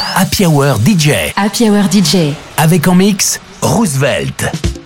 Happy Hour DJ. Happy Hour DJ. Avec en mix, Roosevelt.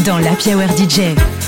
Dans la Hour DJ.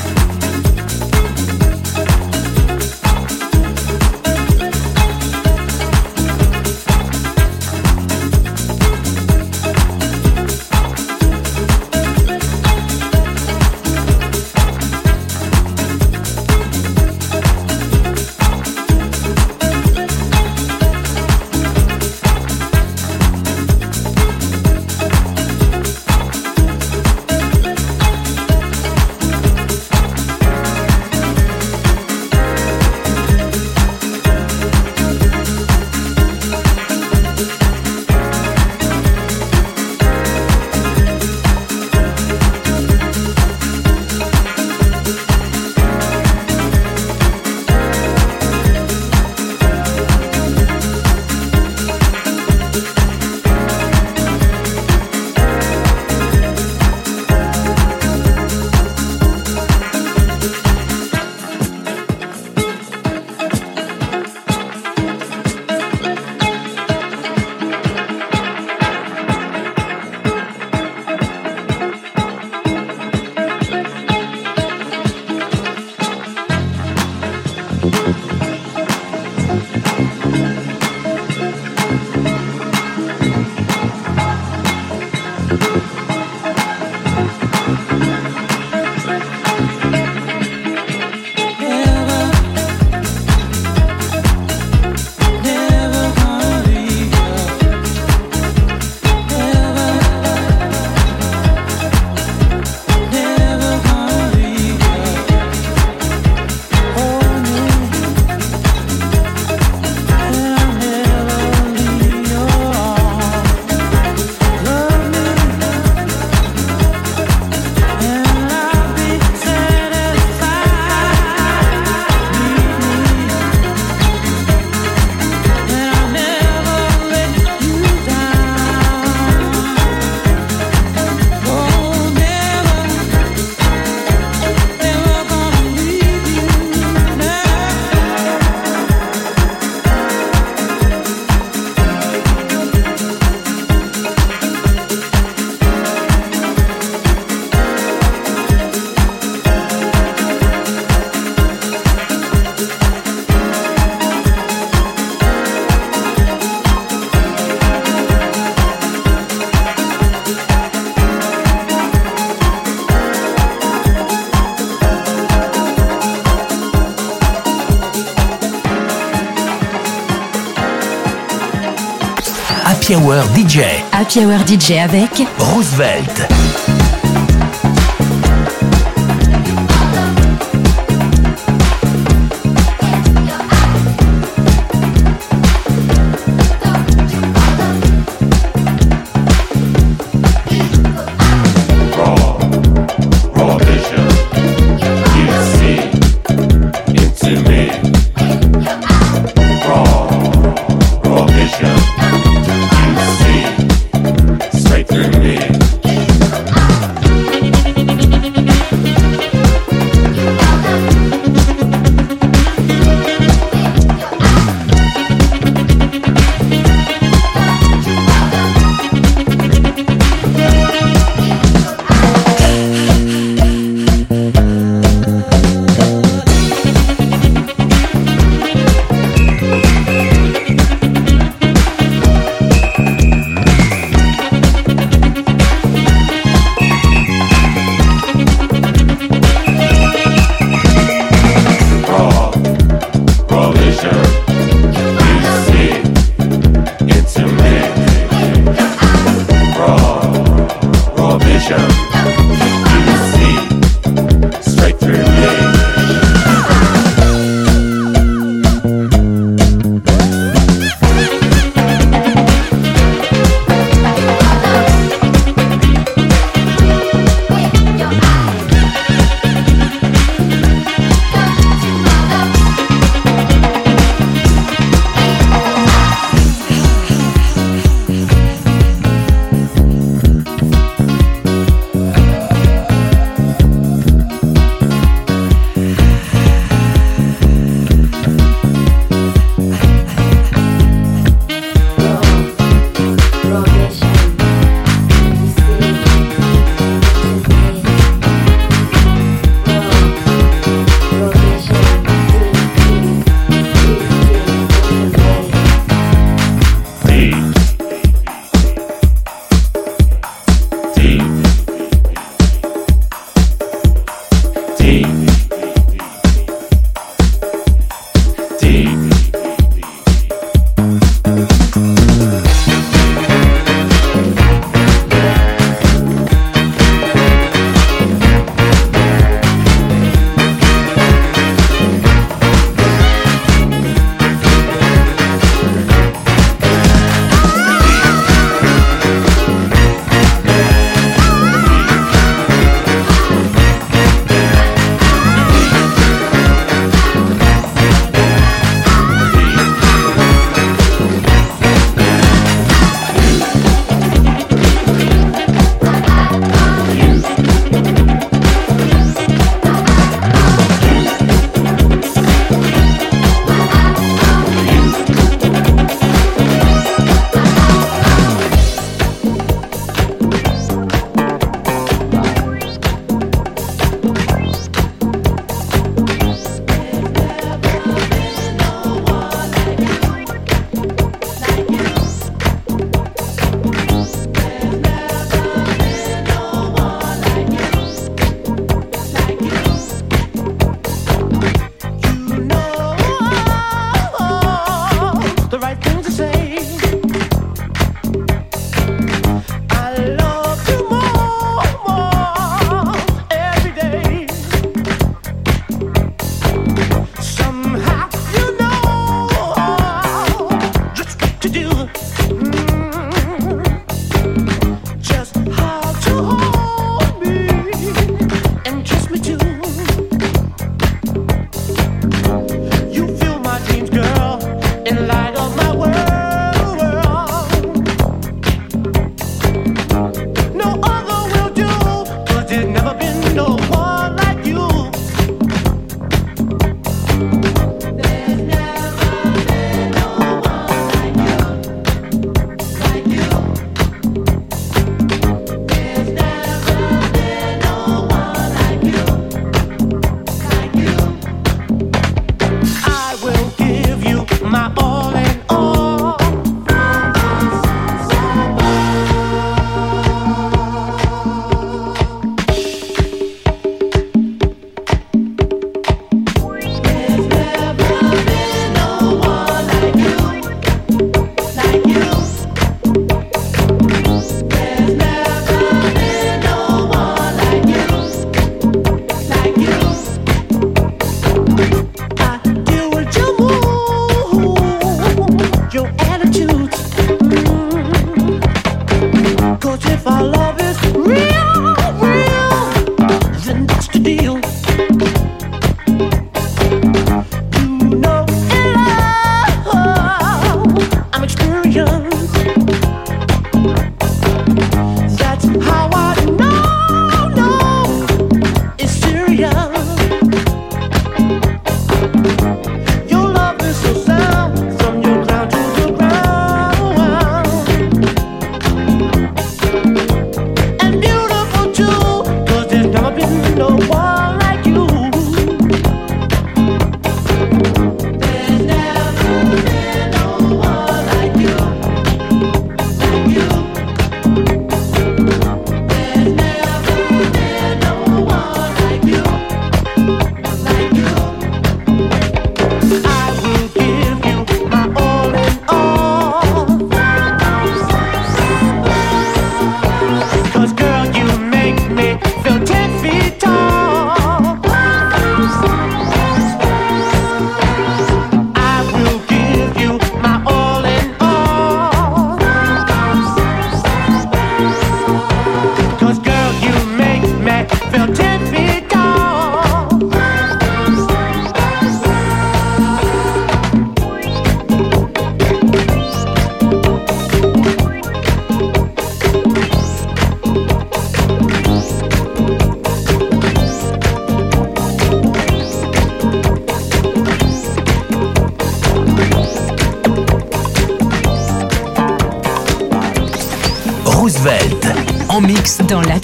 Happy Hour DJ. Happy Hour DJ avec Roosevelt. Roosevelt, your attitude. Mm. Cause if I love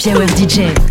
mix dans la Hour DJ.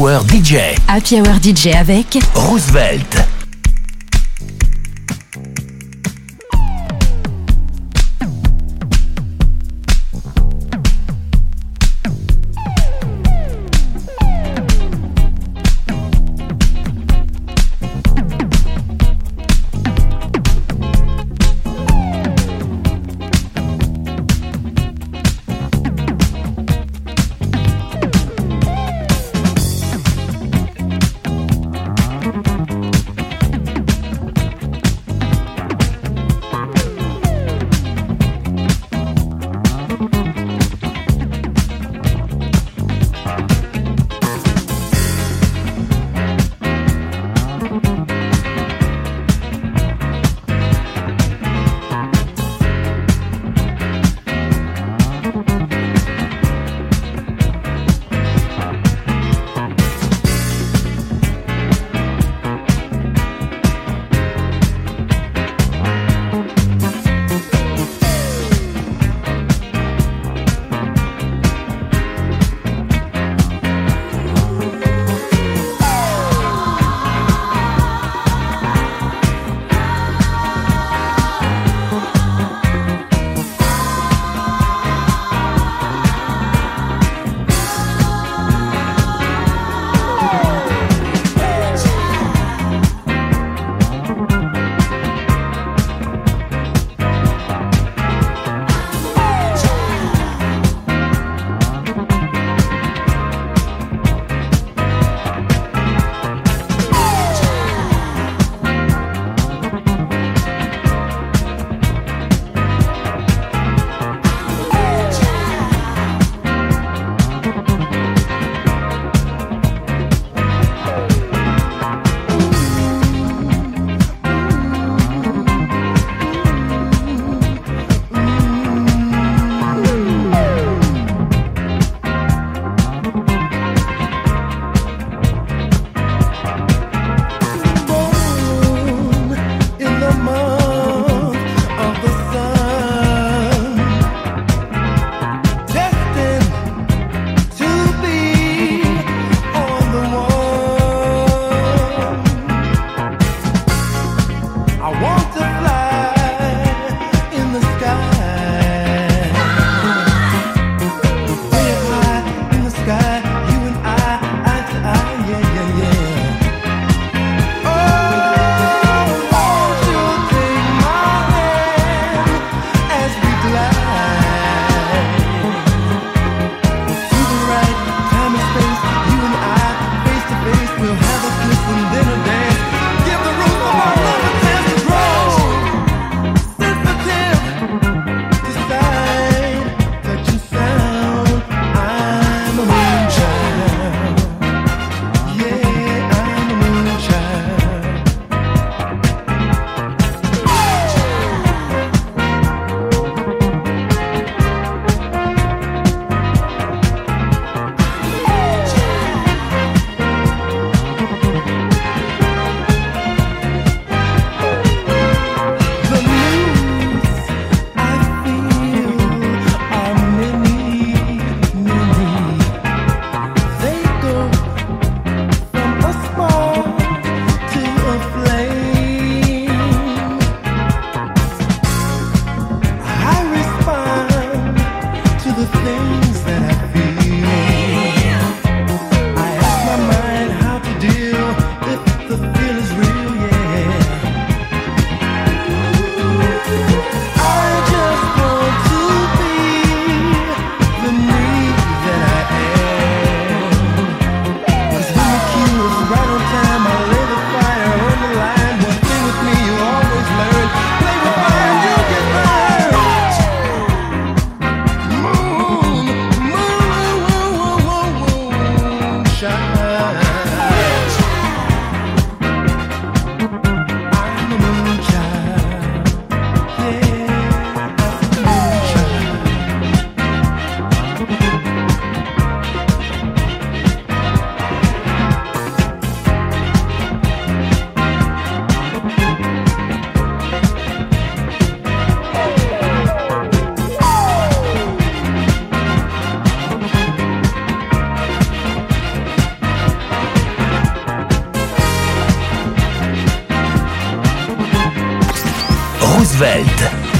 Hour DJ. Happy Hour DJ avec Roosevelt.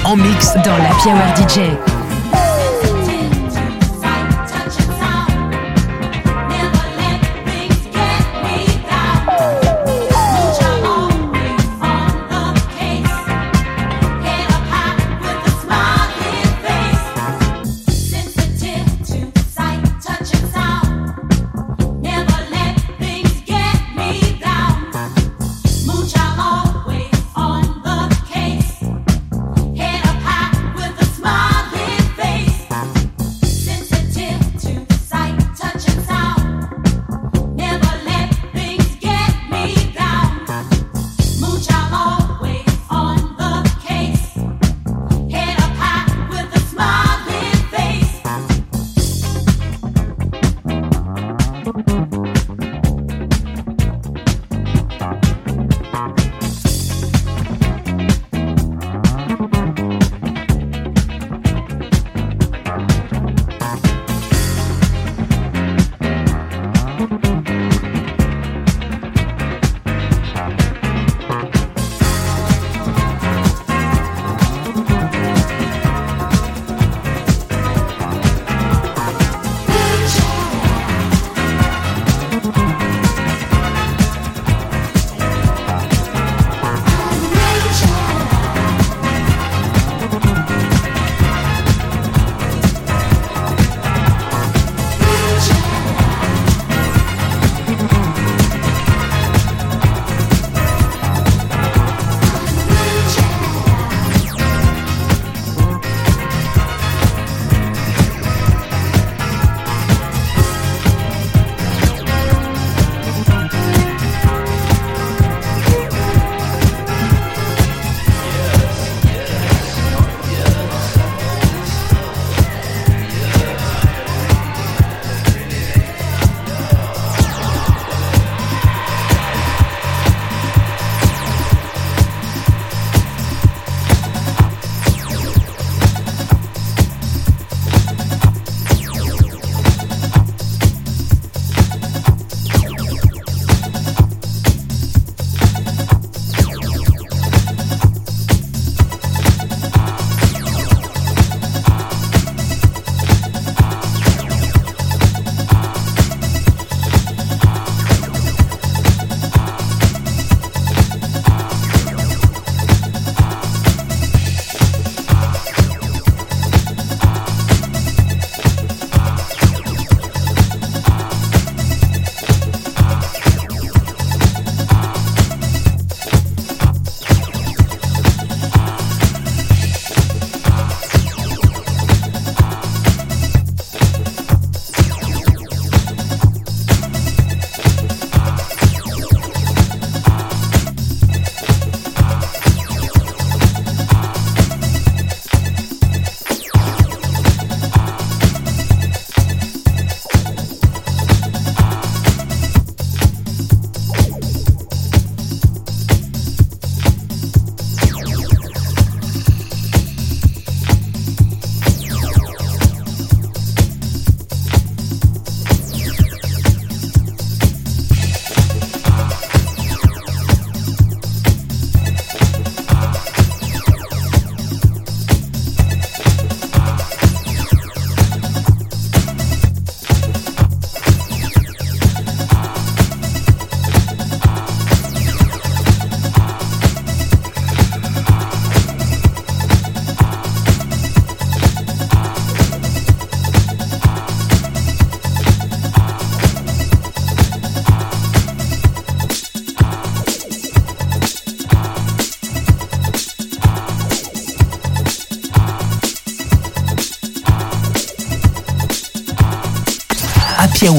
En mix dans la Power DJ.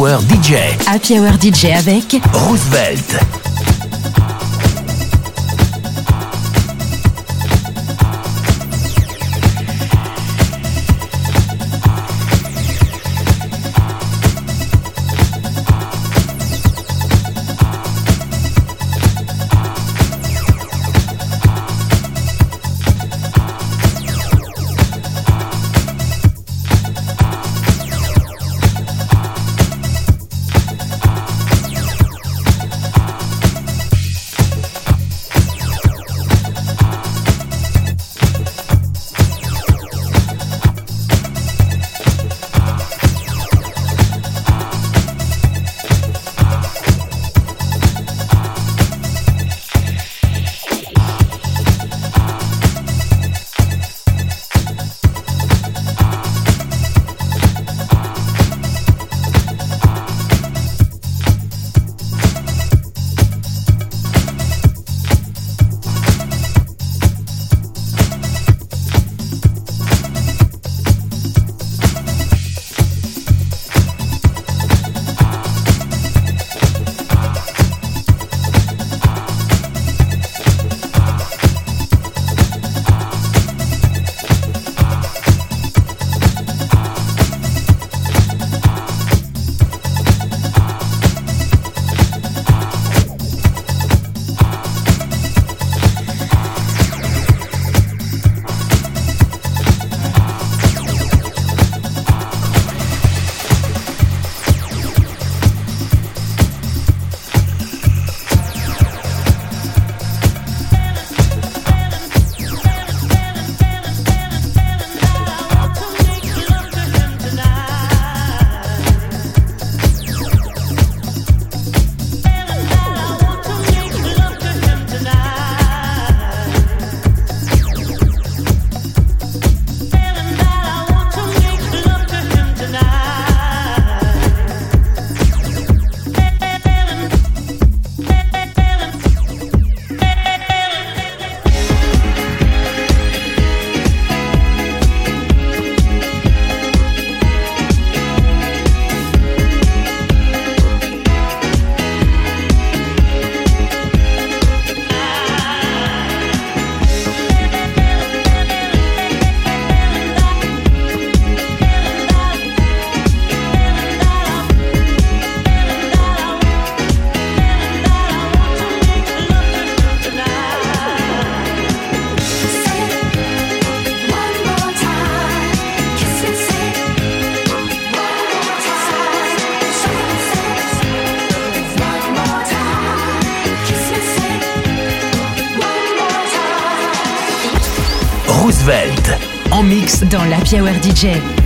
Hour DJ. Happy Hour DJ avec Roosevelt. En mix dans la Hour DJ.